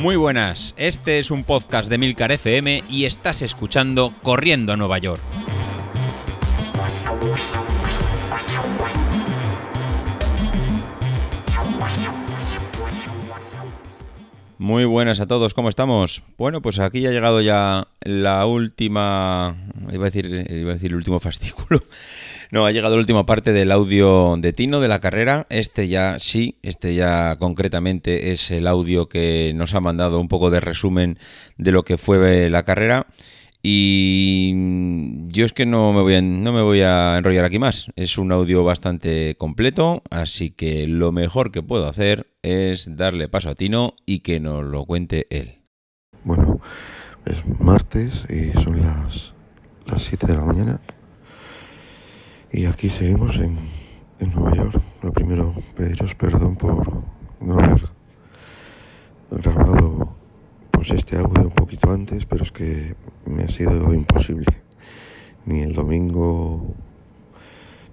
Muy buenas, este es un podcast de Milcar FM y estás escuchando Corriendo a Nueva York. Muy buenas a todos, ¿cómo estamos? Bueno, pues aquí ha llegado ya la última, iba a decir, iba a decir el último fascículo. No, ha llegado la última parte del audio de Tino de la carrera. Este ya sí, este ya concretamente es el audio que nos ha mandado un poco de resumen de lo que fue la carrera. Y yo es que no me voy a, no me voy a enrollar aquí más. Es un audio bastante completo, así que lo mejor que puedo hacer es darle paso a Tino y que nos lo cuente él. Bueno, es martes y son las, las 7 de la mañana. Y aquí seguimos en, en Nueva York. Lo primero, pediros perdón por no haber grabado pues este audio un poquito antes, pero es que me ha sido imposible. Ni el domingo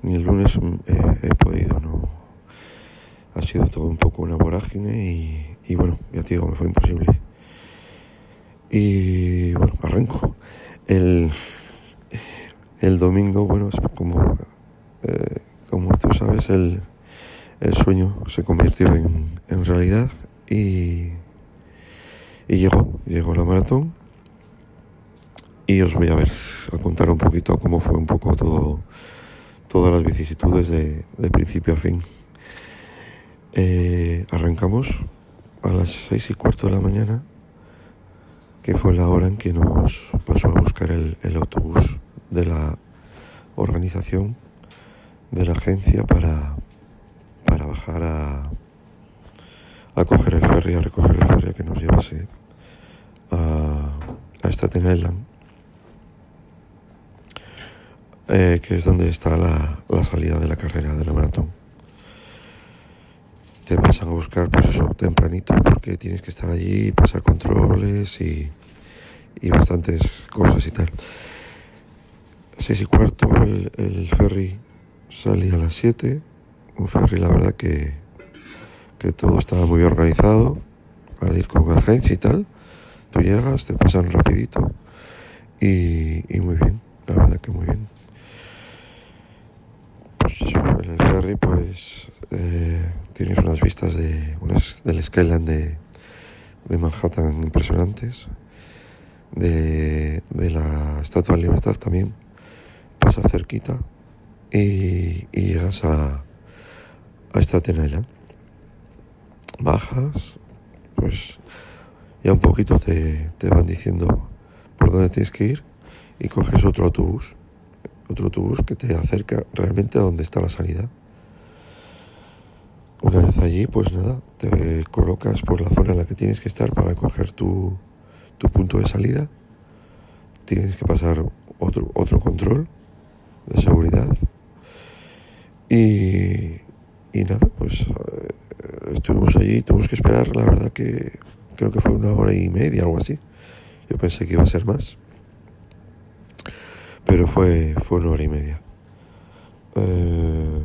ni el lunes eh, he podido, no. Ha sido todo un poco una vorágine y, y bueno, ya te digo, me fue imposible. Y bueno, arranco. El, el domingo, bueno, como, eh, como tú sabes, el, el sueño se convirtió en, en realidad y y llegó, llegó la maratón. Y os voy a ver, a contar un poquito cómo fue un poco todo, todas las vicisitudes de, de principio a fin. Eh, arrancamos a las seis y cuarto de la mañana, que fue la hora en que nos pasó a buscar el, el autobús de la organización, de la agencia, para, para bajar a, a coger el ferry, a recoger el ferry que nos llevase a, a Staten Island, eh, que es donde está la, la, salida de la carrera de la maratón. Te pasan a buscar, pues eso, tempranito, porque tienes que estar allí, pasar controles y, y bastantes cosas y tal. Seis y cuarto, el, ferry salía a las siete, un ferry la verdad que que todo estaba muy organizado al ir con agencia y tal. Tú llegas, te pasan rapidito y, y muy bien, la verdad que muy bien. Pues el ferry pues eh, tienes unas vistas de unas del Skyline de, de Manhattan impresionantes, de, de la Estatua de Libertad también, pasa cerquita y, y llegas a, a Staten Island bajas, pues ya un poquito te, te, van diciendo por dónde tienes que ir y coges otro autobús, otro autobús que te acerca realmente a donde está la salida. Una vez allí, pues nada, te colocas por la zona en la que tienes que estar para coger tu, tu punto de salida. Tienes que pasar otro, otro control de seguridad. Y, y nada, pues estuvimos allí, tuvimos que esperar, la verdad que creo que fue una hora y media, algo así. Yo pensé que iba a ser más. Pero fue, fue una hora y media. Eh,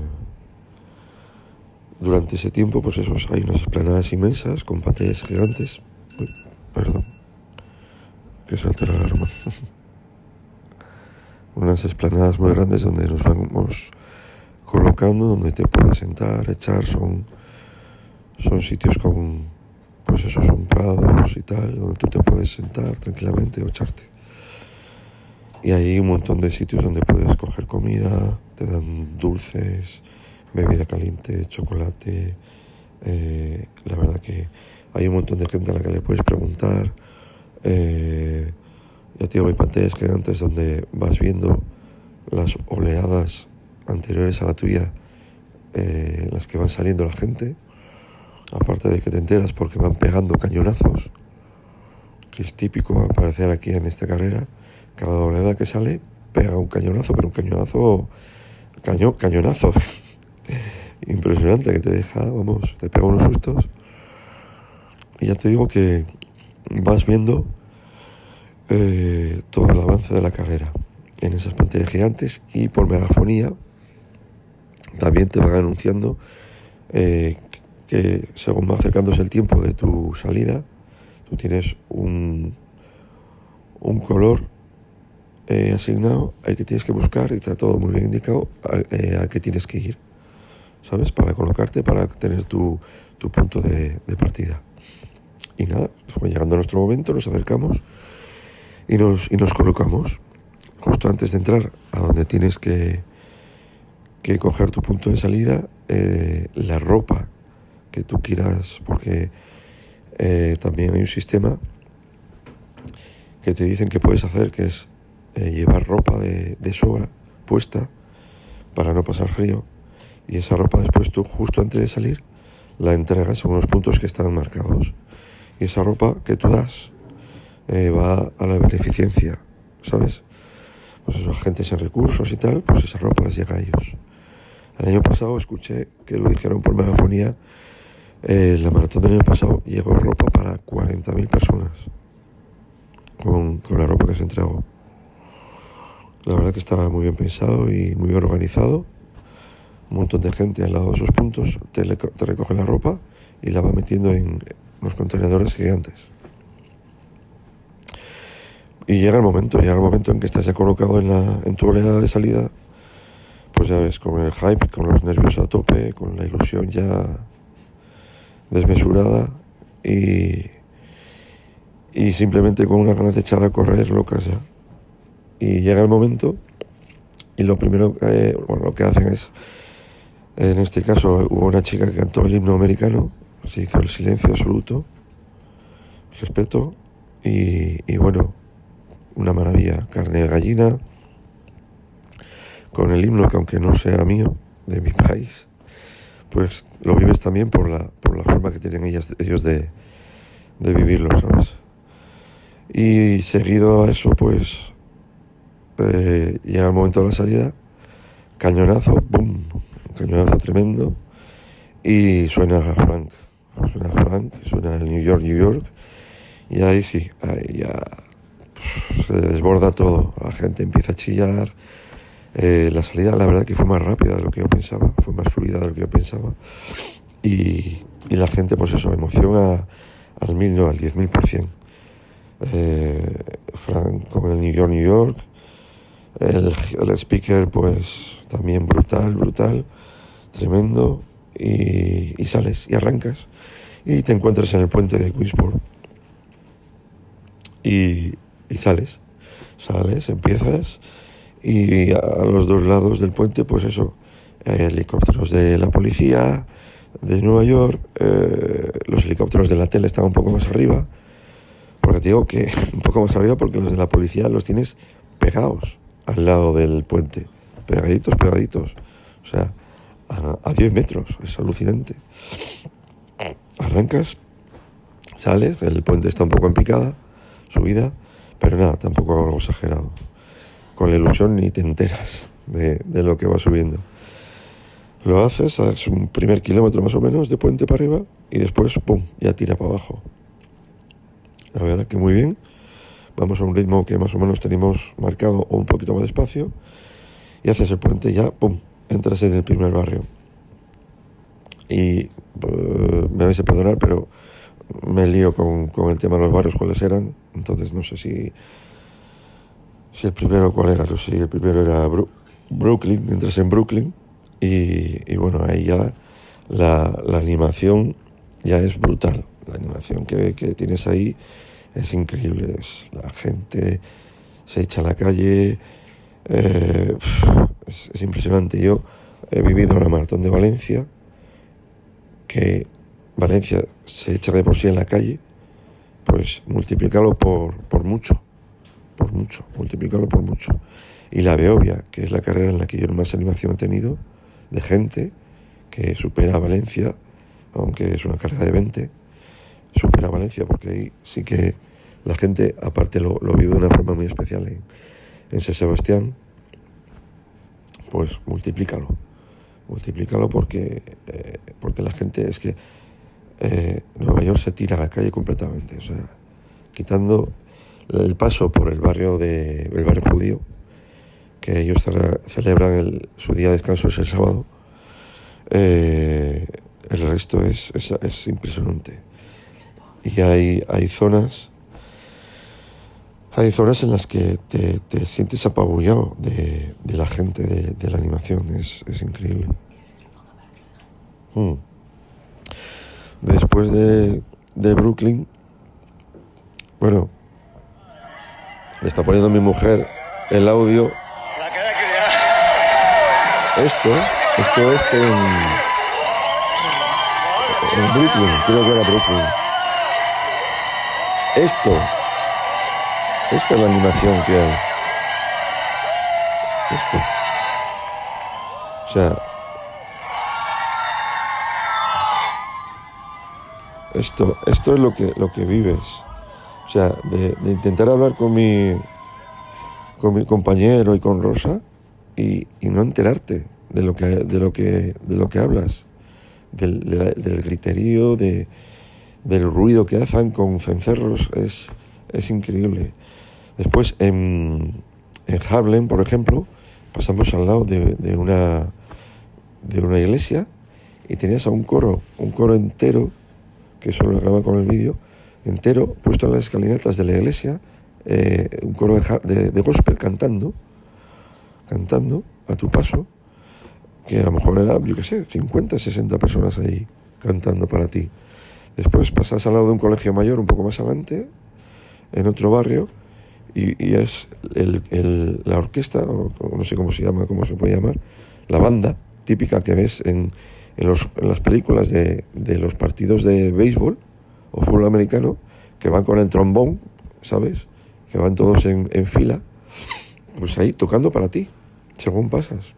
durante ese tiempo, pues eso, hay unas esplanadas inmensas con pantallas gigantes. Uy, perdón. Que salte la alarma. unas esplanadas muy grandes donde nos vamos colocando, donde te puedes sentar, echar, son son sitios con, pues eso, son prados y tal, donde tú te puedes sentar tranquilamente o echarte. Y hay un montón de sitios donde puedes coger comida, te dan dulces, bebida caliente, chocolate. Eh, la verdad que hay un montón de gente a la que le puedes preguntar. Eh, ya te digo, hay pantallas gigantes donde vas viendo las oleadas anteriores a la tuya, eh, las que van saliendo la gente aparte de que te enteras porque van pegando cañonazos, que es típico al parecer aquí en esta carrera, cada oleada que sale pega un cañonazo, pero un cañonazo, caño, cañonazo, impresionante que te deja, vamos, te pega unos sustos. Y ya te digo que vas viendo eh, todo el avance de la carrera en esas pantallas gigantes y por megafonía también te van anunciando eh, que según va acercándose el tiempo de tu salida, Tú tienes un, un color eh, asignado al que tienes que buscar y está todo muy bien indicado al, eh, que tienes que ir, ¿sabes? Para colocarte, para tener tu, tu punto de, partida. Y nada, fue llegando a nuestro momento, nos acercamos y nos, y nos colocamos justo antes de entrar a donde tienes que, que coger tu punto de salida, eh, la ropa que tú quieras, porque eh, también hay un sistema que te dicen que puedes hacer, que es eh, llevar ropa de, sobra puesta para no pasar frío. Y esa ropa después tú, justo antes de salir, la entregas en unos puntos que están marcados. Y esa ropa que tú das eh, va a la beneficencia, ¿sabes? Pues esos agentes en recursos y tal, pues esa ropa les llega a ellos. El año pasado escuché que lo dijeron por megafonía, eh, la maratón del año pasado llegó ropa para 40.000 personas con, con la ropa que se entregó. La verdad que estaba muy bien pensado y muy bien organizado. Un montón de gente al lado de esos puntos te, te recoge la ropa y la va metiendo en los contenedores gigantes. Y llega el momento, llega el momento en que estás ya colocado en, la, en tu oleada de salida, pues ya ves, con el hype, con los nervios a tope, con la ilusión ya desmesurada y, y simplemente con una ganas de echar a correr locas ya. Y llega el momento y lo primero que, bueno, lo que hacen es, en este caso hubo una chica que cantó el himno americano, se hizo el silencio absoluto, respeto y, y bueno, una maravilla, carne de gallina, con el himno que aunque no sea mío, de mi país, pues lo vives también por la, por la forma que tienen ellas, ellos de, de vivirlo, ¿sabes? Y seguido a eso, pues eh, llega el momento de la salida, cañonazo, ¡boom! Cañonazo tremendo, y suena Frank, suena Frank, suena el New York, New York, y ahí sí, ahí ya se desborda todo, la gente empieza a chillar, eh, la salida la verdad que fue más rápida de lo que yo pensaba, fue más fluida de lo que yo pensaba, y, la gente pues eso, emoción al mil, no, al diez mil por cien. Eh, Frank con el New York, New York, el, el speaker pues también brutal, brutal, tremendo, y, y sales y arrancas y te encuentras en el puente de Queensport y, y sales, sales, empiezas y a los dos lados del puente pues eso, eh, helicópteros de la policía de Nueva York, eh, los helicópteros de la tele están un poco más arriba, porque te digo que un poco más arriba porque los de la policía los tienes pegados al lado del puente, pegaditos, pegaditos, o sea, a, a 10 metros, es alucinante. Arrancas, sales, el puente está un poco en picada, subida, pero nada, tampoco algo exagerado. Con la ilusión ni te enteras de, de lo que va subiendo. Lo haces, haces un primer kilómetro más o menos de puente para arriba y después, ¡pum!, ya tira para abajo. La verdad que muy bien. Vamos a un ritmo que más o menos tenemos marcado o un poquito más despacio. Y haces el puente y ya, ¡pum!, entras en el primer barrio. Y eh, me vais a perdonar, pero me lío con, con el tema de los barrios, cuáles eran. Entonces no sé si, si el primero cuál era. No sé si el primero era Brooklyn, entras en Brooklyn. Y, y bueno, ahí ya la, la animación ya es brutal. La animación que, que tienes ahí es increíble. Es, la gente se echa a la calle. eh, es, es impresionante. Yo he vivido la maratón de Valencia, que Valencia se echa de por sí en la calle, pues multiplícalo por, por mucho, por mucho, multiplícalo por mucho. Y la Beovia, que es la carrera en la que yo más animación he tenido, de gente que supera a Valencia, aunque es una carrera de 20, supera a Valencia, porque ahí sí que la gente, aparte, lo, lo vive de una forma muy especial en, en San Sebastián, pues multiplícalo, multiplícalo porque, eh, porque la gente es que eh, Nueva York se tira a la calle completamente, o sea, quitando el paso por el barrio de el barrio judío, que ellos cele- celebran el- su día de descanso es el sábado, eh, el resto es, es, es impresionante. y hay, hay zonas hay zonas en las que te, te sientes apabullado de, la gente de, la animación, es, increíble. Mm. Después de, de Brooklyn, bueno, me está poniendo mi mujer el audio. Esto, esto es en, en Brooklyn, creo que era Brooklyn. Esto, esta es la animación que hay. Esto. O sea, esto, esto es lo que, lo que vives. O sea, de, intentar hablar con mi, con mi compañero y con Rosa y, y no enterarte de lo que, de lo que, de lo que hablas, del, de del griterío, de, del ruido que hacen con cencerros, es, es increíble. Después, en, en Harlem, por ejemplo, pasamos al lado de, de una, de una iglesia y tenías a un coro, un coro entero, que eso lo graba con el vídeo, entero, puesto en las escalinatas de la iglesia, eh, un coro de, de- de gospel cantando, cantando a tu paso, que a lo mejor era, yo qué sé, 50, 60 personas ahí cantando para ti. Después pasas al lado de un colegio mayor, un poco más adelante, en otro barrio, y, y es el- el- la orquesta, o, o no sé cómo se llama, cómo se puede llamar, la banda típica que ves en, en, los- las películas de, de los partidos de béisbol o fútbol americano, que van con el trombón, ¿sabes? Que van todos en, en fila, pues ahí tocando para ti, según pasas.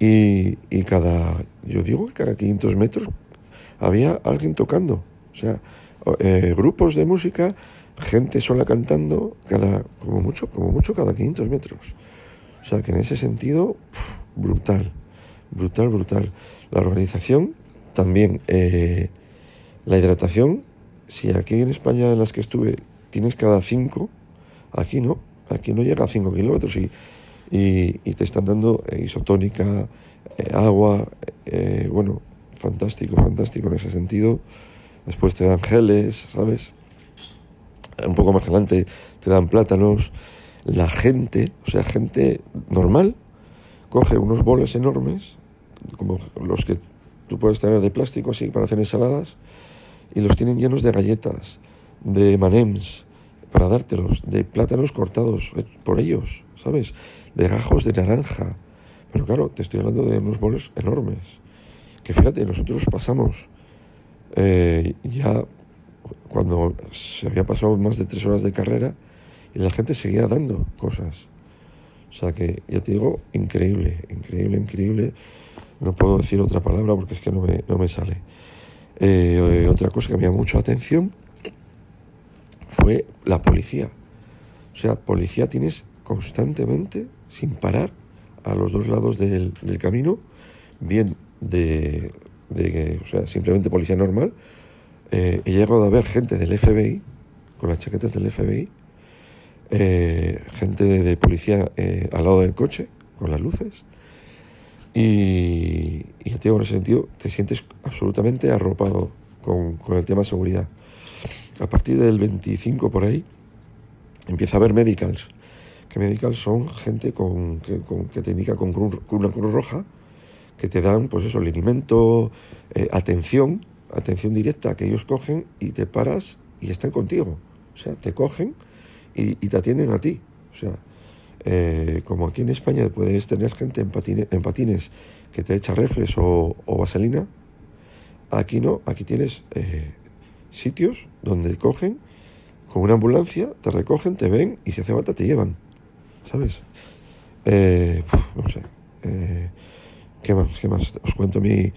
Y, y cada, yo digo que cada 500 metros había alguien tocando. O sea, eh, grupos de música, gente sola cantando, cada, como mucho, como mucho cada 500 metros. O sea, que en ese sentido, brutal, brutal, brutal. La organización también, eh, la hidratación, si aquí en España en las que estuve tienes cada 5, aquí no, aquí no llega a 5 kilómetros y, y, y te están dando eh, isotónica, eh, agua, eh, bueno, fantástico, fantástico en ese sentido. Después te dan geles, ¿sabes? Un poco más adelante te dan plátanos. La gente, o sea, gente normal, coge unos boles enormes, como los que tú puedes tener de plástico así para hacer ensaladas, y los tienen llenos de galletas, de manems, para dártelos, de plátanos cortados eh, por ellos, ¿sabes? De gajos de naranja. Pero claro, te estoy hablando de unos boles enormes. Que fíjate, nosotros pasamos eh, ya cuando se había pasado más de tres horas de carrera y la gente seguía dando cosas. O sea que, ya te digo, increíble, increíble, increíble. No puedo decir otra palabra porque es que no me, no me sale. Eh, eh, otra cosa que me llamó mucho atención fue la policía. O sea, policía tienes constantemente, sin parar, a los dos lados del, del camino, bien de, de, o sea, simplemente policía normal. Eh, he llegado a ver gente del FBI, con las chaquetas del FBI, eh, gente de, policía al lado del coche, con las luces. Y, te digo, en ese sentido, te sientes absolutamente arropado con, con el tema de seguridad. A partir del 25 por ahí, empieza a haber medicals. Que medicals son gente con, que, te indica con una cruz roja, que te dan, pues eso, alimento, eh, atención, atención directa, que ellos cogen y te paras y están contigo. O sea, te cogen y, y te atienden a ti. O sea, eh, como aquí en España puedes tener gente en, patine- en patines que te echa refres o, vaselina, aquí no, aquí tienes eh, sitios donde cogen con una ambulancia, te recogen, te ven y si hace falta te llevan, ¿sabes? Eh, no sé. eh, ¿Qué más? ¿Qué más? Os cuento mi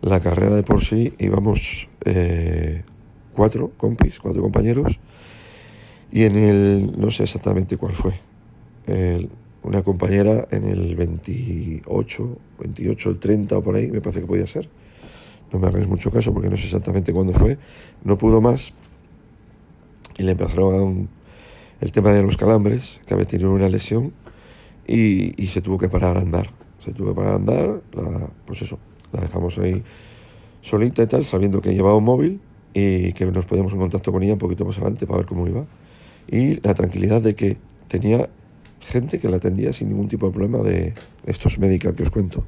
la carrera de por sí. Íbamos eh, cuatro compis, cuatro compañeros. Y en el, no sé exactamente cuál fue. El- una compañera en el 28, 28, el 30 o por ahí, me parece que podía ser. No me hagáis mucho caso porque no sé exactamente cuándo fue. No pudo más. Y le empezaron el tema de los calambres, que había tenido una lesión. Y, y se tuvo que parar a andar. Se tuvo que parar a andar. La, pues eso, la dejamos ahí solita y tal, sabiendo que llevaba un móvil y que nos podíamos en contacto con ella un poquito más adelante para ver cómo iba. Y la tranquilidad de que tenía gente que la atendía sin ningún tipo de problema de estos médicos que os cuento.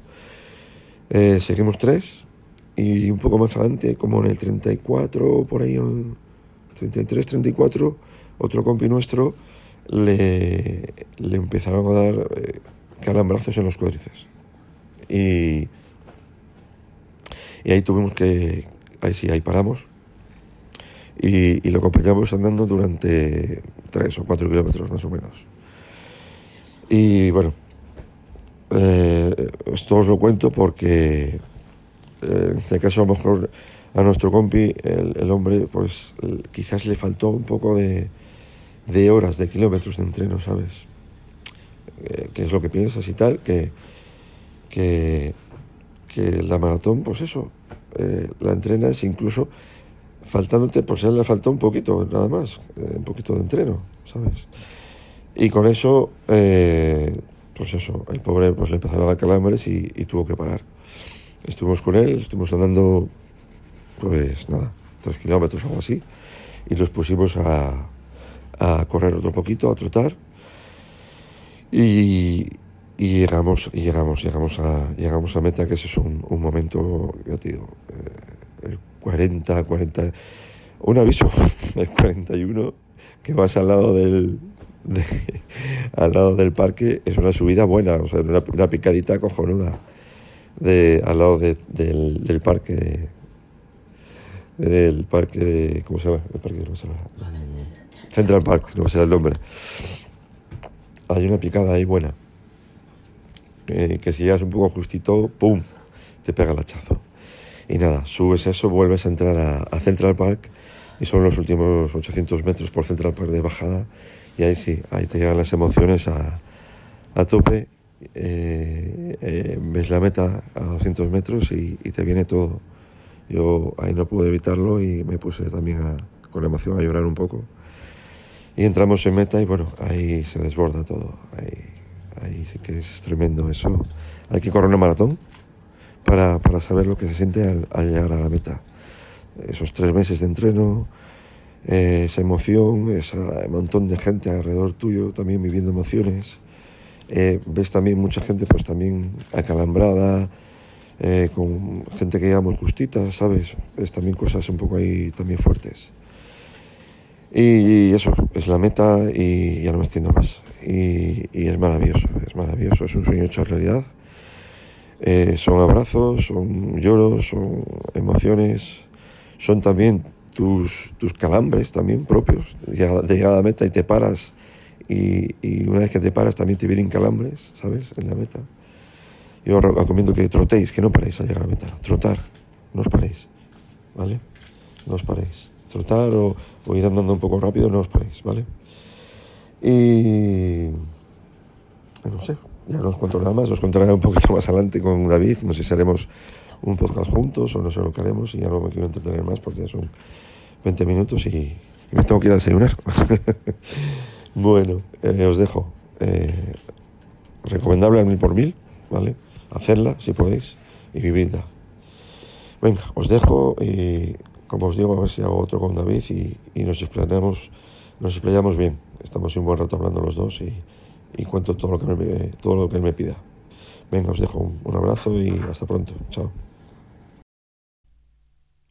Eh, seguimos tres y un poco más adelante, como en el 34, por ahí, en 33, 34, otro compi nuestro le, empezaron a dar eh, calambrazos en los cuádriceps. Y, ahí tuvimos que, ahí sí, ahí paramos. Y, y lo acompañamos andando durante 3 o 4 kilómetros más o menos. Y bueno, eh, esto os lo cuento porque eh, en este caso a lo mejor a nuestro compi, el, hombre, pues quizás le faltó un poco de, de horas, de kilómetros de entreno, ¿sabes? Eh, ¿Qué es lo que piensas y tal? Que, que, la maratón, pues eso, eh, la entrenas incluso faltándote, pues él le faltó un poquito, nada más, eh, un poquito de entreno, ¿sabes? Y con eso, eh, pues eso, el pobre pues le empezaron a dar calambres y, tuvo que parar. Estuvimos con él, estuvimos andando, pues nada, tres kilómetros o algo así, y los pusimos a, a correr otro poquito, a trotar, y, llegamos, y llegamos, llegamos a, llegamos a meta, que ese es un, un momento, ya te digo, eh, el 40, 40, un aviso, el 41, que vas al lado del, al lado del parque, es una subida buena, una, picadita cojonuda, de, al lado de- del, parque, del parque de, ¿cómo se llama? El parque Barcelona. Central Park, no sé el nombre. Hay una picada ahí buena. Eh, que si llegas un poco justito, ¡pum! Te pega el hachazo. Y nada, subes eso, vuelves a entrar a, a Central Park y son los últimos 800 metros por Central Park de bajada. Y ahí sí, ahí te llegan las emociones a, a tope. eh, eh, ves la meta a 200 metros y, y te viene todo. Yo ahí no pude evitarlo y me puse también a- con la emoción a llorar un poco. Y entramos en meta y bueno, ahí se desborda todo. Ahí, ahí sí que es tremendo eso. Hay que correr una maratón para, para saber lo que se siente al, al llegar a la meta. Esos tres meses de entreno, eh, esa emoción, ese montón de gente alrededor tuyo también viviendo emociones. Eh, ves también mucha gente pues también acalambrada, eh, con gente que llegamos justita, ¿sabes? Es también cosas un poco ahí también fuertes. Y eso, es la meta y ya no me extiendo más. Y, es maravilloso, es maravilloso, es un sueño hecho realidad. Son abrazos, son lloros, son emociones, son también tus, tus calambres también propios de llegada- de llegada a la meta y te paras y, y una vez que te paras también te vienen calambres, ¿sabes? En la meta. Yo recomiendo que trotéis, que no paréis al llegar a la meta. Trotar, no os paréis, ¿vale? No os paréis. Trotar o, ir andando un poco rápido, no os paréis, ¿vale? Y... No sé, ya no os cuento nada más, os contaré un poquito más adelante con David, no sé si haremos un podcast juntos o no sé lo que haremos y ya no me quiero entretener más porque ya son 20 minutos y, me tengo que ir a desayunar. bueno, eh, os dejo. Eh, recomendable al mil por mil, ¿vale? Hacerla si podéis y vividla. Venga, os dejo y como os digo, a ver si hago otro con David y, nos explayamos, nos bien. Estamos un buen rato hablando los dos y, y cuento todo lo que me, todo lo que él me pida. Venga, os dejo un, un abrazo y hasta pronto. Chao.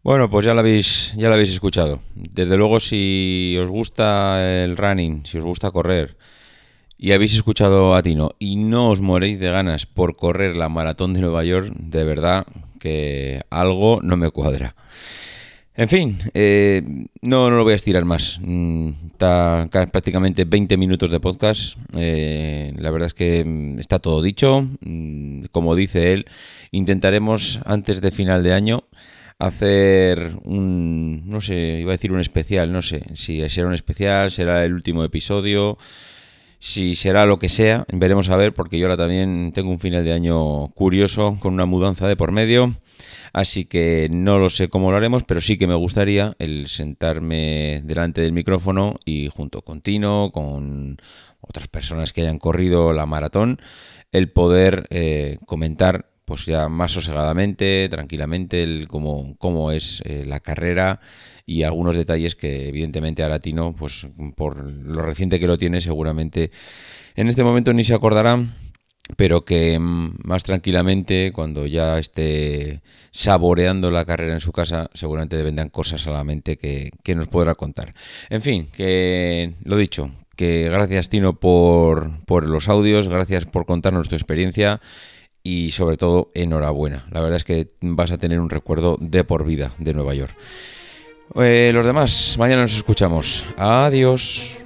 Bueno, pues ya lo habéis, ya lo habéis escuchado. Desde luego, si os gusta el running, si os gusta correr, y habéis escuchado a Tino y no os moréis de ganas por correr la maratón de Nueva York, de verdad que algo no me cuadra. En fin, eh, no, no lo voy a estirar más. Mm, Está ca- prácticamente 20 minutos de podcast. Eh, la verdad es que mm, está todo dicho. Mm, Como dice él, intentaremos antes de final de año hacer un, no sé, iba a decir un especial, no sé si será un especial, será el último episodio, si será lo que sea, veremos a ver, porque yo ahora también tengo un final de año curioso con una mudanza de por medio. Así que no lo sé cómo lo haremos, pero sí que me gustaría el sentarme delante del micrófono y junto con Tino, con otras personas que hayan corrido la maratón, el poder eh, comentar pues ya más sosegadamente, tranquilamente, el, cómo, cómo es eh, la carrera y algunos detalles que evidentemente a Latino, pues por lo reciente que lo tiene, seguramente en este momento ni se acordarán pero que mm, más tranquilamente, cuando ya esté saboreando la carrera en su casa, seguramente vendrán cosas a la mente que, que, nos podrá contar. En fin, que lo dicho, que gracias Tino por, por los audios, gracias por contarnos tu experiencia y sobre todo enhorabuena. La verdad es que vas a tener un recuerdo de por vida de Nueva York. Eh, los demás, mañana nos escuchamos. Adiós.